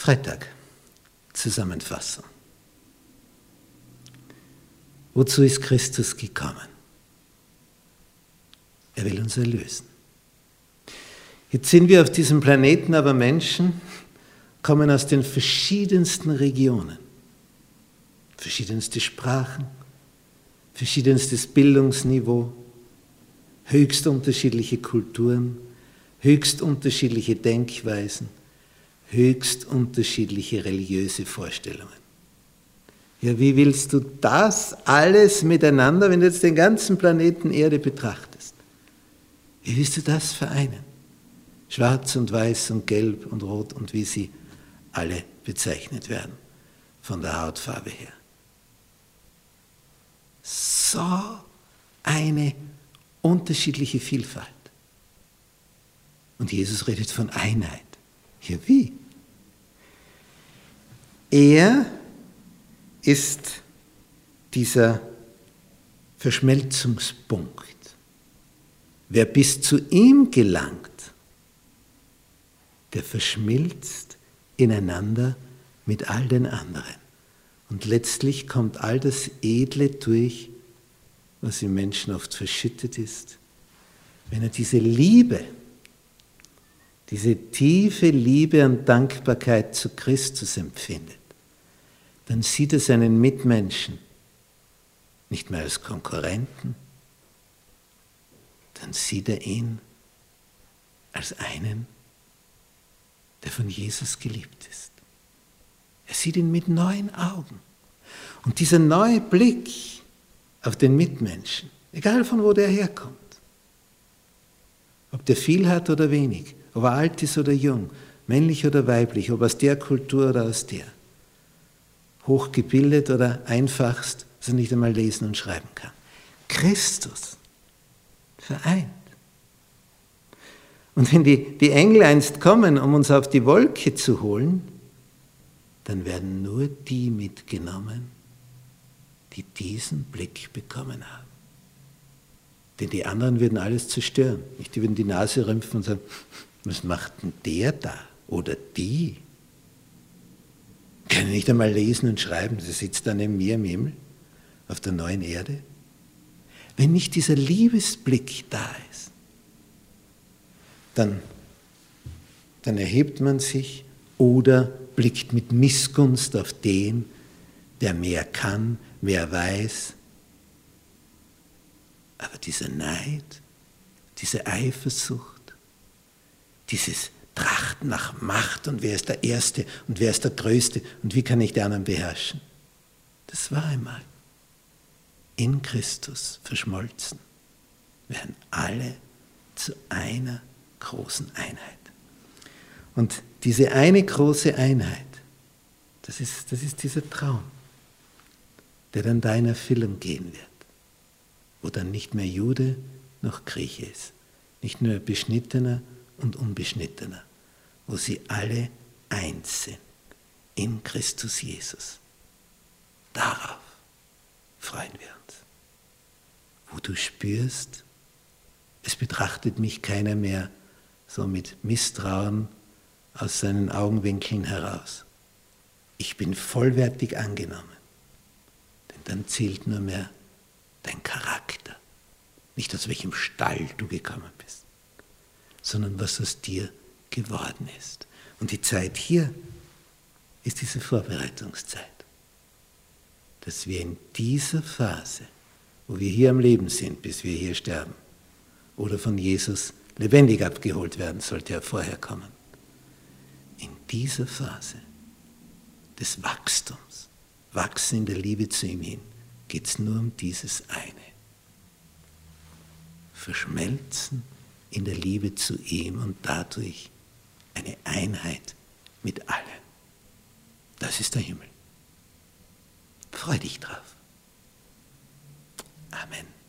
Freitag, Zusammenfassung. Wozu ist Christus gekommen? Er will uns erlösen. Jetzt sind wir auf diesem Planeten, aber Menschen kommen aus den verschiedensten Regionen, verschiedenste Sprachen, verschiedenstes Bildungsniveau, höchst unterschiedliche Kulturen, höchst unterschiedliche Denkweisen, höchst unterschiedliche religiöse Vorstellungen. Ja, wie willst du das alles miteinander, wenn du jetzt den ganzen Planeten Erde betrachtest? Wie willst du das vereinen? Schwarz und Weiß und Gelb und Rot und wie sie alle bezeichnet werden, von der Hautfarbe her. So eine unterschiedliche Vielfalt. Und Jesus redet von Einheit. Ja, wie? Er ist dieser Verschmelzungspunkt. Wer bis zu ihm gelangt, der verschmilzt ineinander mit all den anderen. Und letztlich kommt all das Edle durch, was im Menschen oft verschüttet ist. Wenn er diese Liebe, diese tiefe Liebe und Dankbarkeit zu Christus empfindet, dann sieht er seinen Mitmenschen nicht mehr als Konkurrenten, dann sieht er ihn als einen, der von Jesus geliebt ist. Er sieht ihn mit neuen Augen. Und dieser neue Blick auf den Mitmenschen, egal von wo der herkommt, ob der viel hat oder wenig, ob er alt ist oder jung, männlich oder weiblich, ob aus der Kultur oder aus der, hochgebildet oder einfachst, dass er nicht einmal lesen und schreiben kann. Christus vereint. Und wenn die, die Engel einst kommen, um uns auf die Wolke zu holen, dann werden nur die mitgenommen, die diesen Blick bekommen haben. Denn die anderen würden alles zerstören. Nicht? Die würden die Nase rümpfen und sagen, was macht denn der da oder die? Kann nicht einmal lesen und schreiben, sie sitzt da neben mir im Himmel, auf der neuen Erde. Wenn nicht dieser Liebesblick da ist, dann, dann erhebt man sich oder blickt mit Missgunst auf den, der mehr kann, mehr weiß. Aber dieser Neid, diese Eifersucht, dieses Trachten nach Macht und wer ist der Erste und wer ist der Größte und wie kann ich die anderen beherrschen, das war einmal in Christus verschmolzen, werden alle zu einer großen Einheit. Und diese eine große Einheit, das ist, das ist dieser Traum, der dann da in Erfüllung gehen wird, wo dann nicht mehr Jude noch Grieche ist, nicht nur Beschnittener und Unbeschnittener, wo sie alle eins sind in Christus Jesus. Darauf freuen wir uns. Wo du spürst, es betrachtet mich keiner mehr so mit Misstrauen aus seinen Augenwinkeln heraus. Ich bin vollwertig angenommen. Denn dann zählt nur mehr dein Charakter. Nicht aus welchem Stall du gekommen bist, sondern was aus dir geworden ist. Und die Zeit hier ist diese Vorbereitungszeit. Dass wir in dieser Phase, wo wir hier am Leben sind, bis wir hier sterben, oder von Jesus lebendig abgeholt werden, sollte er vorher kommen. In dieser Phase des Wachstums, wachsen in der Liebe zu ihm hin, geht es nur um dieses eine. Verschmelzen in der Liebe zu ihm und dadurch eine Einheit mit allen. Das ist der Himmel. Freu dich drauf. Amen.